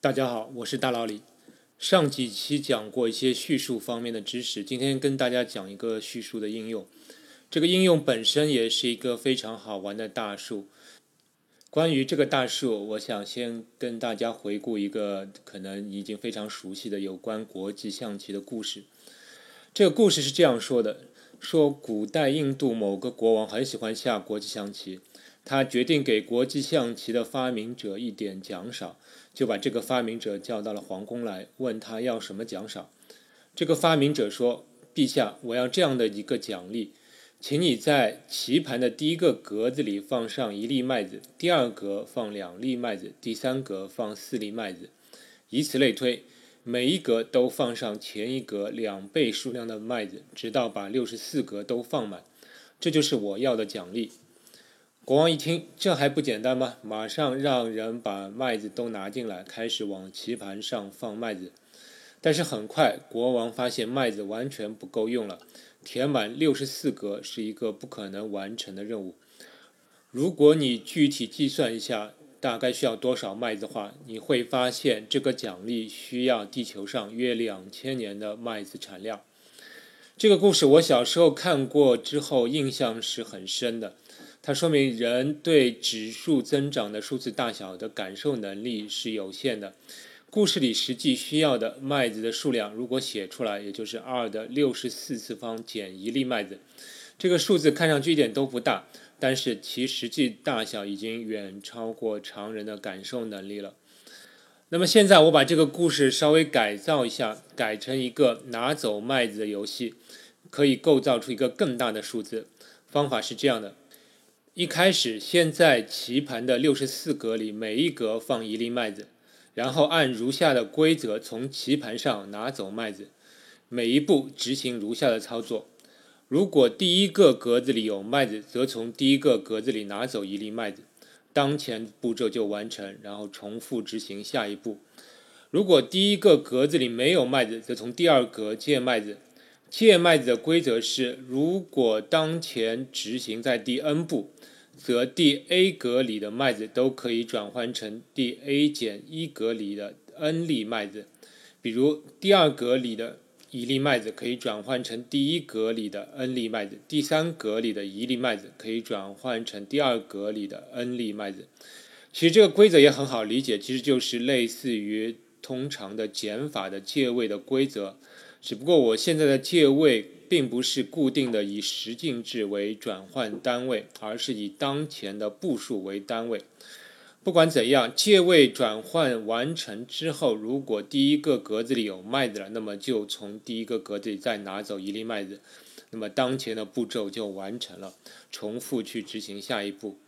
大家好，我是大老李。上几期讲过一些叙述方面的知识，今天跟大家讲一个叙述的应用。这个应用本身也是一个非常好玩的大树。关于这个大树，我想先跟大家回顾一个可能已经非常熟悉的有关国际象棋的故事。这个故事是这样说的：说古代印度某个国王很喜欢下国际象棋。他决定给国际象棋的发明者一点奖赏，就把这个发明者叫到了皇宫来，问他要什么奖赏。这个发明者说：“陛下，我要这样的一个奖励，请你在棋盘的第一个格子里放上一粒麦子，第二格放两粒麦子，第三格放四粒麦子，以此类推，每一格都放上前一格两倍数量的麦子，直到把六十四格都放满。这就是我要的奖励。”国王一听，这还不简单吗？马上让人把麦子都拿进来，开始往棋盘上放麦子。但是很快，国王发现麦子完全不够用了，填满六十四格是一个不可能完成的任务。如果你具体计算一下，大概需要多少麦子的话，你会发现这个奖励需要地球上约两千年的麦子产量。这个故事我小时候看过之后，印象是很深的。它说明人对指数增长的数字大小的感受能力是有限的。故事里实际需要的麦子的数量，如果写出来，也就是二的六十四次方减一粒麦子。这个数字看上去一点都不大，但是其实际大小已经远超过常人的感受能力了。那么现在我把这个故事稍微改造一下，改成一个拿走麦子的游戏，可以构造出一个更大的数字。方法是这样的。一开始，先在棋盘的六十四格里每一格放一粒麦子，然后按如下的规则从棋盘上拿走麦子。每一步执行如下的操作：如果第一个格子里有麦子，则从第一个格子里拿走一粒麦子，当前步骤就完成，然后重复执行下一步。如果第一个格子里没有麦子，则从第二格借麦子。借麦子的规则是：如果当前执行在第 n 步，则第 a 格里的麦子都可以转换成第 a 减一格里的 n 粒麦子。比如，第二格里的一粒麦子可以转换成第一格里的 n 粒麦子，第三格里的一粒麦子可以转换成第二格里的 n 粒麦子。其实这个规则也很好理解，其实就是类似于通常的减法的借位的规则。只不过我现在的借位并不是固定的以十进制为转换单位，而是以当前的步数为单位。不管怎样，借位转换完成之后，如果第一个格子里有麦子了，那么就从第一个格子里再拿走一粒麦子，那么当前的步骤就完成了。重复去执行下一步。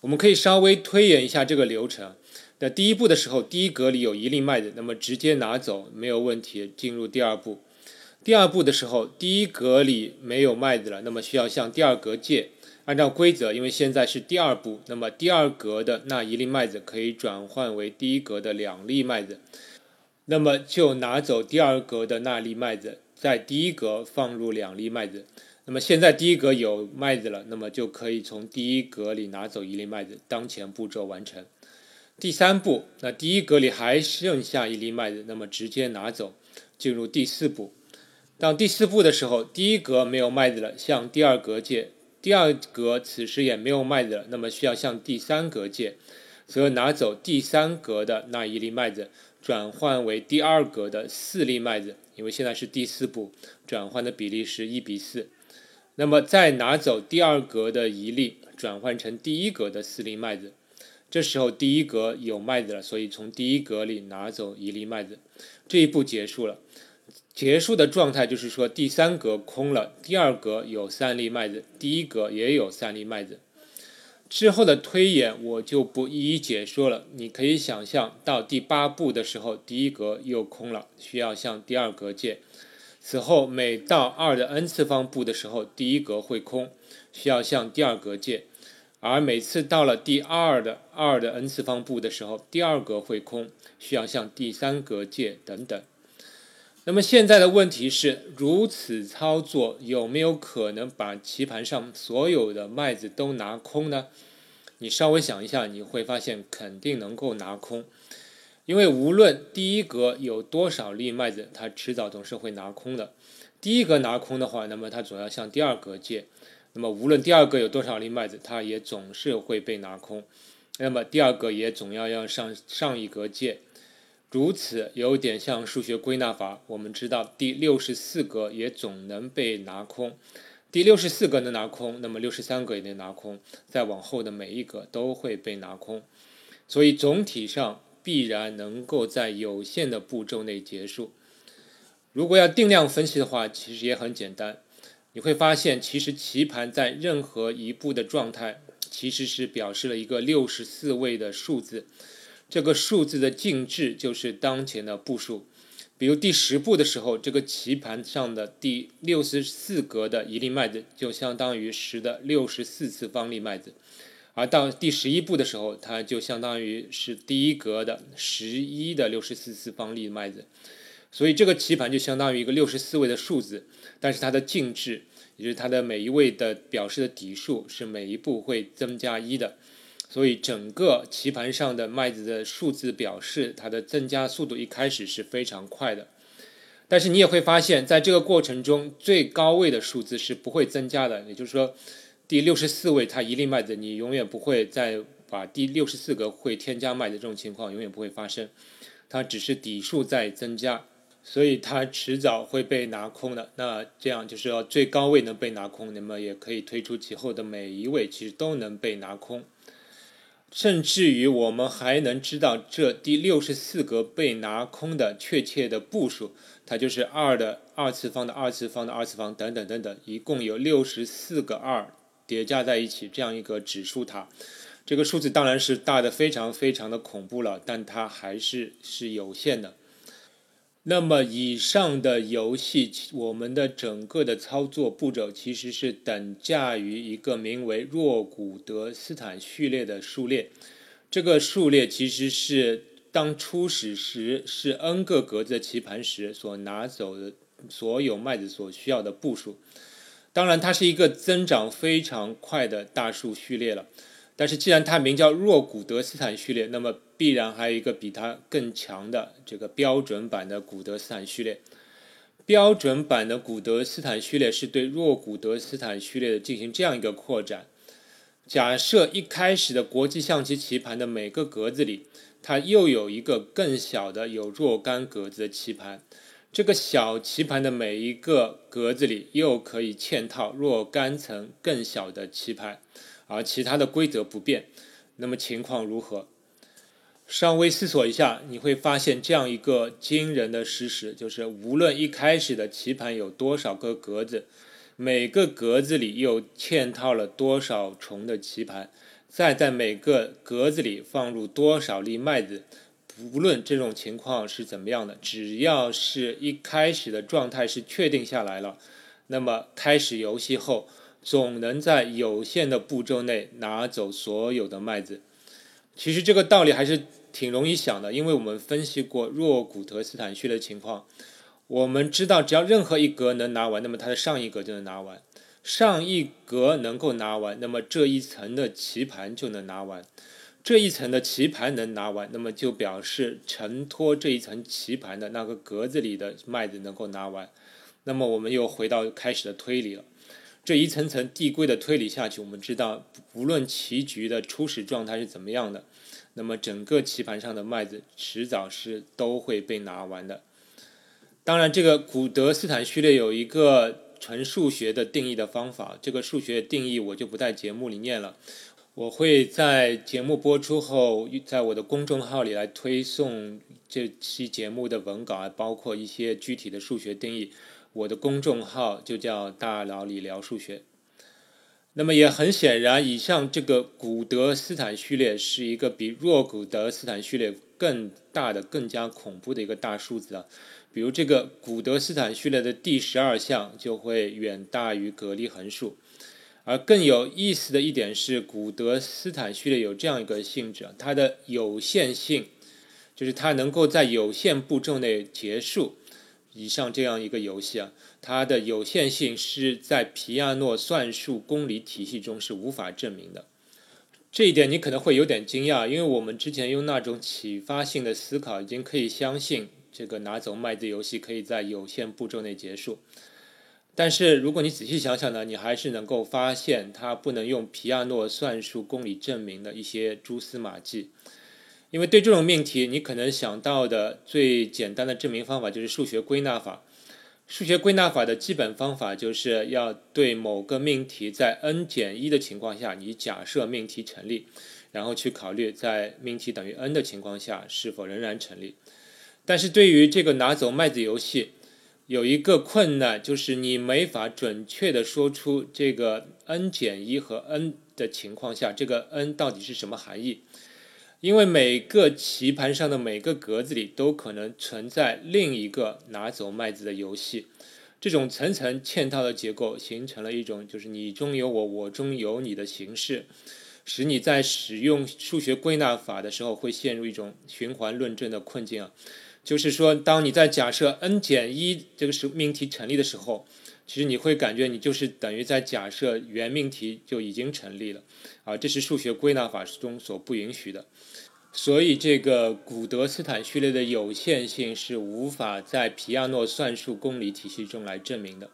我们可以稍微推演一下这个流程。那第一步的时候，第一格里有一粒麦子，那么直接拿走没有问题。进入第二步，第二步的时候，第一格里没有麦子了，那么需要向第二格借。按照规则，因为现在是第二步，那么第二格的那一粒麦子可以转换为第一格的两粒麦子，那么就拿走第二格的那粒麦子，在第一格放入两粒麦子。那么现在第一格有麦子了，那么就可以从第一格里拿走一粒麦子。当前步骤完成。第三步，那第一格里还剩下一粒麦子，那么直接拿走。进入第四步，到第四步的时候，第一格没有麦子了，向第二格借；第二格此时也没有麦子了，那么需要向第三格借，则拿走第三格的那一粒麦子，转换为第二格的四粒麦子，因为现在是第四步，转换的比例是一比四。那么再拿走第二格的一粒，转换成第一格的四粒麦子。这时候第一格有麦子了，所以从第一格里拿走一粒麦子，这一步结束了。结束的状态就是说第三格空了，第二格有三粒麦子，第一格也有三粒麦子。之后的推演我就不一一解说了，你可以想象到第八步的时候，第一格又空了，需要向第二格借。此后每到二的 n 次方步的时候，第一格会空，需要向第二格借。而每次到了第二的二的 n 次方步的时候，第二格会空，需要向第三格借等等。那么现在的问题是，如此操作有没有可能把棋盘上所有的麦子都拿空呢？你稍微想一下，你会发现肯定能够拿空。因为无论第一格有多少粒麦子，它迟早总是会拿空的。第一格拿空的话，那么它总要向第二格借。那么无论第二个有多少粒麦子，它也总是会被拿空。那么第二个也总要要上上一格借。如此有点像数学归纳法。我们知道第六十四格也总能被拿空，第六十四格能拿空，那么六十三格也能拿空，再往后的每一个都会被拿空。所以总体上必然能够在有限的步骤内结束。如果要定量分析的话，其实也很简单。你会发现，其实棋盘在任何一步的状态，其实是表示了一个六十四位的数字。这个数字的静置就是当前的步数，比如第十步的时候，这个棋盘上的第六十四格的一粒麦子就相当于十的六十四次方粒麦子，而到第十一步的时候，它就相当于是第一格的十一的六十四次方粒麦子，所以这个棋盘就相当于一个六十四位的数字，但是它的静置，也就是它的每一位的表示的底数是每一步会增加一的。所以整个棋盘上的麦子的数字表示它的增加速度一开始是非常快的，但是你也会发现，在这个过程中最高位的数字是不会增加的。也就是说，第六十四位它一粒麦子，你永远不会再把第六十四个会添加麦子这种情况永远不会发生，它只是底数在增加，所以它迟早会被拿空的。那这样就是说最高位能被拿空，那么也可以推出其后的每一位其实都能被拿空。甚至于我们还能知道这第六十四格被拿空的确切的步数，它就是二的二次方的二次方的二次方等等等等，一共有六十四个二叠加在一起这样一个指数塔。这个数字当然是大的非常非常的恐怖了，但它还是是有限的。那么以上的游戏，我们的整个的操作步骤其实是等价于一个名为若古德斯坦序列的数列。这个数列其实是当初始时是 n 个格子的棋盘时所拿走的所有麦子所需要的步数。当然，它是一个增长非常快的大数序列了。但是，既然它名叫若古德斯坦序列，那么必然还有一个比它更强的这个标准版的古德斯坦序列。标准版的古德斯坦序列是对若古德斯坦序列的进行这样一个扩展：假设一开始的国际象棋棋盘的每个格子里，它又有一个更小的有若干格子的棋盘，这个小棋盘的每一个格子里又可以嵌套若干层更小的棋盘。而其他的规则不变，那么情况如何？稍微思索一下，你会发现这样一个惊人的事实：就是无论一开始的棋盘有多少个格子，每个格子里又嵌套了多少重的棋盘，再在每个格子里放入多少粒麦子，不论这种情况是怎么样的，只要是一开始的状态是确定下来了，那么开始游戏后。总能在有限的步骤内拿走所有的麦子。其实这个道理还是挺容易想的，因为我们分析过若古德斯坦序的情况。我们知道，只要任何一格能拿完，那么它的上一格就能拿完。上一格能够拿完，那么这一层的棋盘就能拿完。这一层的棋盘能拿完，那么就表示承托这一层棋盘的那个格子里的麦子能够拿完。那么我们又回到开始的推理了。这一层层递归的推理下去，我们知道，无论棋局的初始状态是怎么样的，那么整个棋盘上的麦子迟早是都会被拿完的。当然，这个古德斯坦序列有一个纯数学的定义的方法，这个数学定义我就不在节目里念了，我会在节目播出后，在我的公众号里来推送这期节目的文稿，包括一些具体的数学定义。我的公众号就叫“大佬理聊数学”。那么也很显然，以上这个古德斯坦序列是一个比若古德斯坦序列更大的、更加恐怖的一个大数字啊。比如这个古德斯坦序列的第十二项就会远大于格利横数。而更有意思的一点是，古德斯坦序列有这样一个性质，它的有限性就是它能够在有限步骤内结束。以上这样一个游戏啊，它的有限性是在皮亚诺算术公理体系中是无法证明的。这一点你可能会有点惊讶，因为我们之前用那种启发性的思考，已经可以相信这个拿走麦子游戏可以在有限步骤内结束。但是如果你仔细想想呢，你还是能够发现它不能用皮亚诺算术公理证明的一些蛛丝马迹。因为对这种命题，你可能想到的最简单的证明方法就是数学归纳法。数学归纳法的基本方法就是要对某个命题在 n 减一的情况下，你假设命题成立，然后去考虑在命题等于 n 的情况下是否仍然成立。但是对于这个拿走麦子游戏，有一个困难，就是你没法准确的说出这个 n 减一和 n 的情况下，这个 n 到底是什么含义。因为每个棋盘上的每个格子里都可能存在另一个拿走麦子的游戏，这种层层嵌套的结构形成了一种就是你中有我，我中有你的形式，使你在使用数学归纳法的时候会陷入一种循环论证的困境啊。就是说，当你在假设 n 减一这个是命题成立的时候，其实你会感觉你就是等于在假设原命题就已经成立了啊，这是数学归纳法中所不允许的。所以，这个古德斯坦序列的有限性是无法在皮亚诺算术公理体系中来证明的。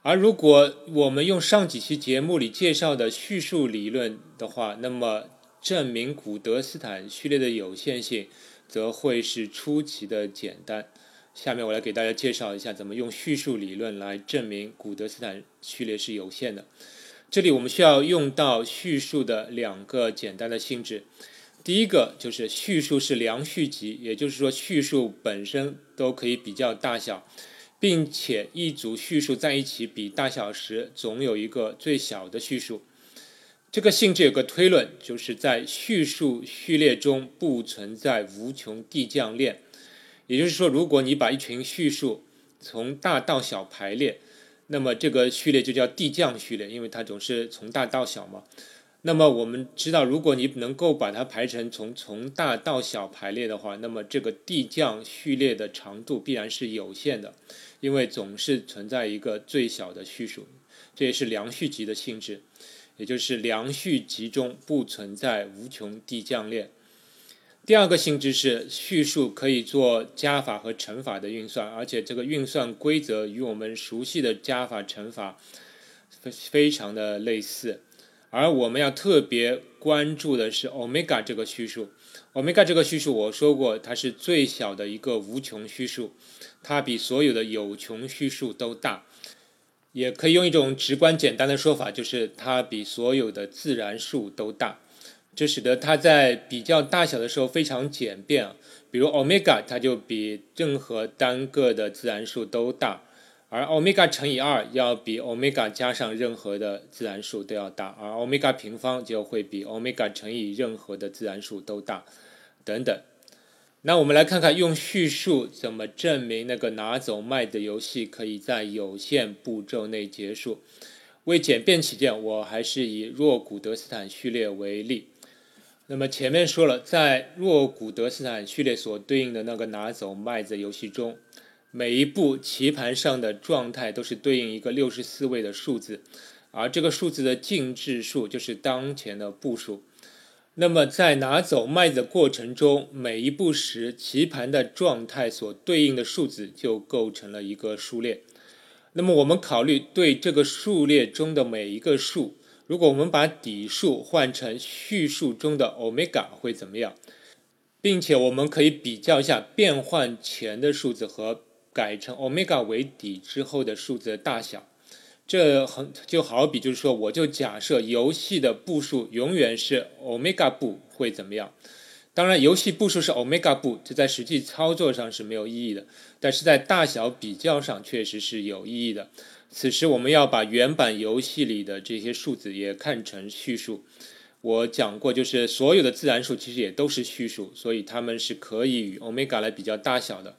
而如果我们用上几期节目里介绍的叙述理论的话，那么证明古德斯坦序列的有限性则会是出奇的简单。下面我来给大家介绍一下怎么用叙述理论来证明古德斯坦序列是有限的。这里我们需要用到叙述的两个简单的性质。第一个就是叙述是良序集，也就是说叙述本身都可以比较大小，并且一组叙述在一起比大小时，总有一个最小的叙述。这个性质有个推论，就是在叙述序列中不存在无穷递降链。也就是说，如果你把一群序数从大到小排列，那么这个序列就叫递降序列，因为它总是从大到小嘛。那么我们知道，如果你能够把它排成从从大到小排列的话，那么这个递降序列的长度必然是有限的，因为总是存在一个最小的序数，这也是良序集的性质，也就是良序集中不存在无穷递降链。第二个性质是序数可以做加法和乘法的运算，而且这个运算规则与我们熟悉的加法乘法非非常的类似。而我们要特别关注的是欧米伽这个序数。欧米伽这个序数，我说过，它是最小的一个无穷序数，它比所有的有穷序数都大。也可以用一种直观简单的说法，就是它比所有的自然数都大。这使得它在比较大小的时候非常简便。比如欧米伽，它就比任何单个的自然数都大。而欧米伽乘以二要比欧米伽加上任何的自然数都要大，而欧米伽平方就会比欧米伽乘以任何的自然数都大，等等。那我们来看看用叙述怎么证明那个拿走麦的游戏可以在有限步骤内结束。为简便起见，我还是以若古德斯坦序列为例。那么前面说了，在若古德斯坦序列所对应的那个拿走麦子游戏中。每一步棋盘上的状态都是对应一个六十四位的数字，而这个数字的净质数就是当前的步数。那么在拿走麦子的过程中，每一步时棋盘的状态所对应的数字就构成了一个数列。那么我们考虑对这个数列中的每一个数，如果我们把底数换成序数中的欧米伽会怎么样？并且我们可以比较一下变换前的数字和。改成欧米伽为底之后的数字的大小，这很就好比就是说，我就假设游戏的步数永远是欧米伽步会怎么样？当然，游戏步数是欧米伽步，这在实际操作上是没有意义的，但是在大小比较上确实是有意义的。此时我们要把原版游戏里的这些数字也看成序数。我讲过，就是所有的自然数其实也都是序数，所以它们是可以与欧米伽来比较大小的。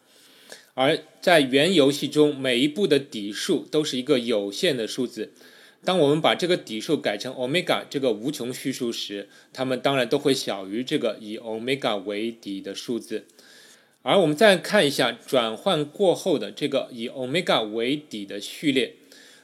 而在原游戏中，每一步的底数都是一个有限的数字。当我们把这个底数改成欧米伽这个无穷序数时，它们当然都会小于这个以欧米伽为底的数字。而我们再看一下转换过后的这个以欧米伽为底的序列，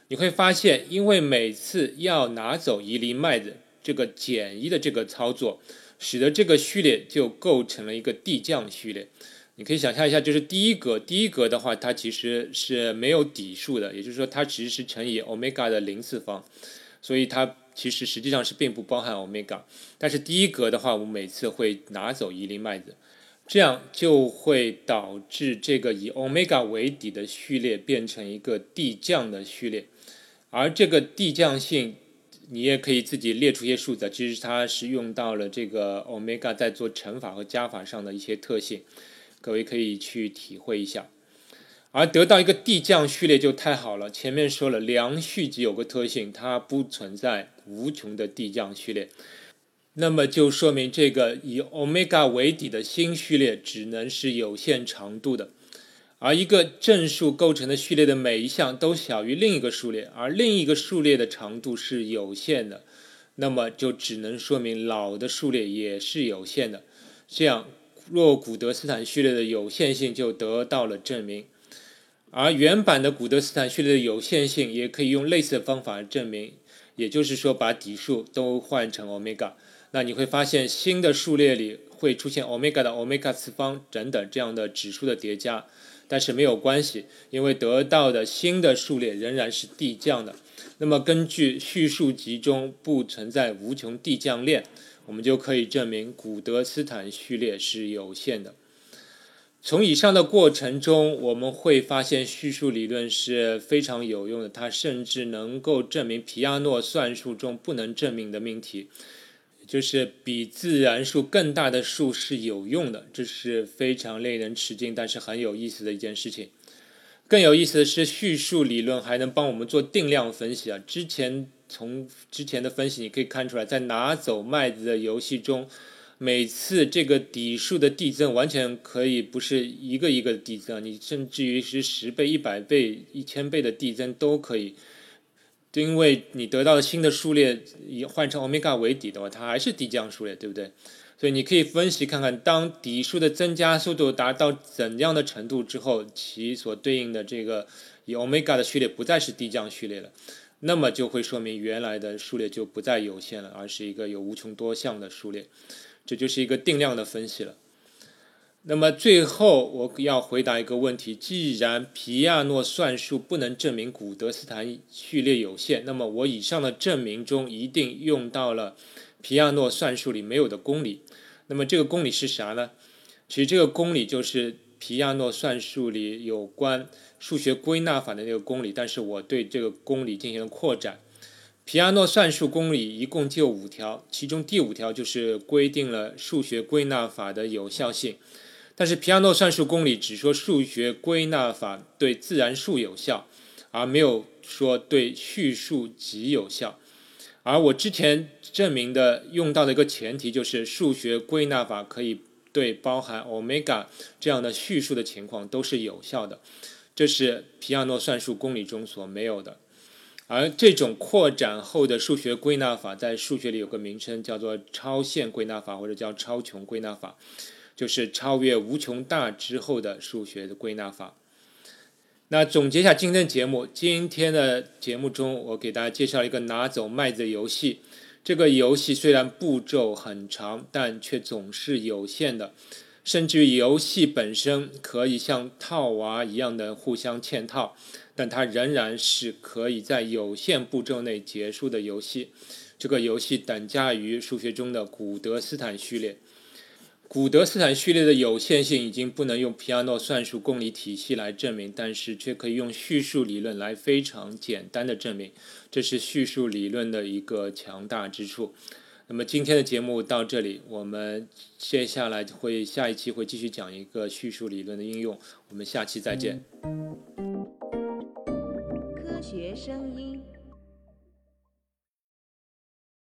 你会发现，因为每次要拿走一粒麦子，这个减一的这个操作，使得这个序列就构成了一个递降序列。你可以想象一下，就是第一格，第一格的话，它其实是没有底数的，也就是说，它其实是乘以 omega 的零次方，所以它其实实际上是并不包含 omega。但是第一格的话，我们每次会拿走一粒麦子，这样就会导致这个以 omega 为底的序列变成一个递降的序列，而这个递降性，你也可以自己列出一些数字，其实它是用到了这个 omega 在做乘法和加法上的一些特性。各位可以去体会一下，而得到一个递降序列就太好了。前面说了，良序集有个特性，它不存在无穷的递降序列，那么就说明这个以 omega 为底的新序列只能是有限长度的。而一个正数构成的序列的每一项都小于另一个数列，而另一个数列的长度是有限的，那么就只能说明老的数列也是有限的。这样。若古德斯坦序列的有限性就得到了证明，而原版的古德斯坦序列的有限性也可以用类似的方法证明，也就是说把底数都换成欧米伽，那你会发现新的数列里会出现欧米伽的欧米伽次方等等这样的指数的叠加，但是没有关系，因为得到的新的数列仍然是递降的。那么根据序数集中不存在无穷递降链。我们就可以证明古德斯坦序列是有限的。从以上的过程中，我们会发现叙述理论是非常有用的，它甚至能够证明皮亚诺算术中不能证明的命题，就是比自然数更大的数是有用的。这是非常令人吃惊，但是很有意思的一件事情。更有意思的是，叙述理论还能帮我们做定量分析啊！之前从之前的分析你可以看出来，在拿走麦子的游戏中，每次这个底数的递增完全可以不是一个一个递增，你甚至于是十倍、一百倍、一千倍的递增都可以，就因为你得到的新的数列以换成欧米伽为底的话，它还是递降数列，对不对？所以你可以分析看看，当底数的增加速度达到怎样的程度之后，其所对应的这个以欧米伽的序列不再是递降序列了，那么就会说明原来的数列就不再有限了，而是一个有无穷多项的数列，这就是一个定量的分析了。那么最后我要回答一个问题：既然皮亚诺算术不能证明古德斯坦序列有限，那么我以上的证明中一定用到了。皮亚诺算术里没有的公理，那么这个公理是啥呢？其实这个公理就是皮亚诺算术里有关数学归纳法的那个公理，但是我对这个公理进行了扩展。皮亚诺算术公理一共就五条，其中第五条就是规定了数学归纳法的有效性，但是皮亚诺算术公理只说数学归纳法对自然数有效，而没有说对序数集有效。而我之前证明的用到的一个前提就是数学归纳法可以对包含 omega 这样的序数的情况都是有效的，这是皮亚诺算术公理中所没有的。而这种扩展后的数学归纳法在数学里有个名称叫做超限归纳法或者叫超穷归纳法，就是超越无穷大之后的数学的归纳法。那总结一下今天的节目。今天的节目中，我给大家介绍一个拿走麦子的游戏。这个游戏虽然步骤很长，但却总是有限的，甚至于游戏本身可以像套娃一样的互相嵌套，但它仍然是可以在有限步骤内结束的游戏。这个游戏等价于数学中的古德斯坦序列。古德斯坦序列的有限性已经不能用皮亚诺算术公理体系来证明，但是却可以用叙述理论来非常简单的证明，这是叙述理论的一个强大之处。那么今天的节目到这里，我们接下来会下一期会继续讲一个叙述理论的应用，我们下期再见。科学声音。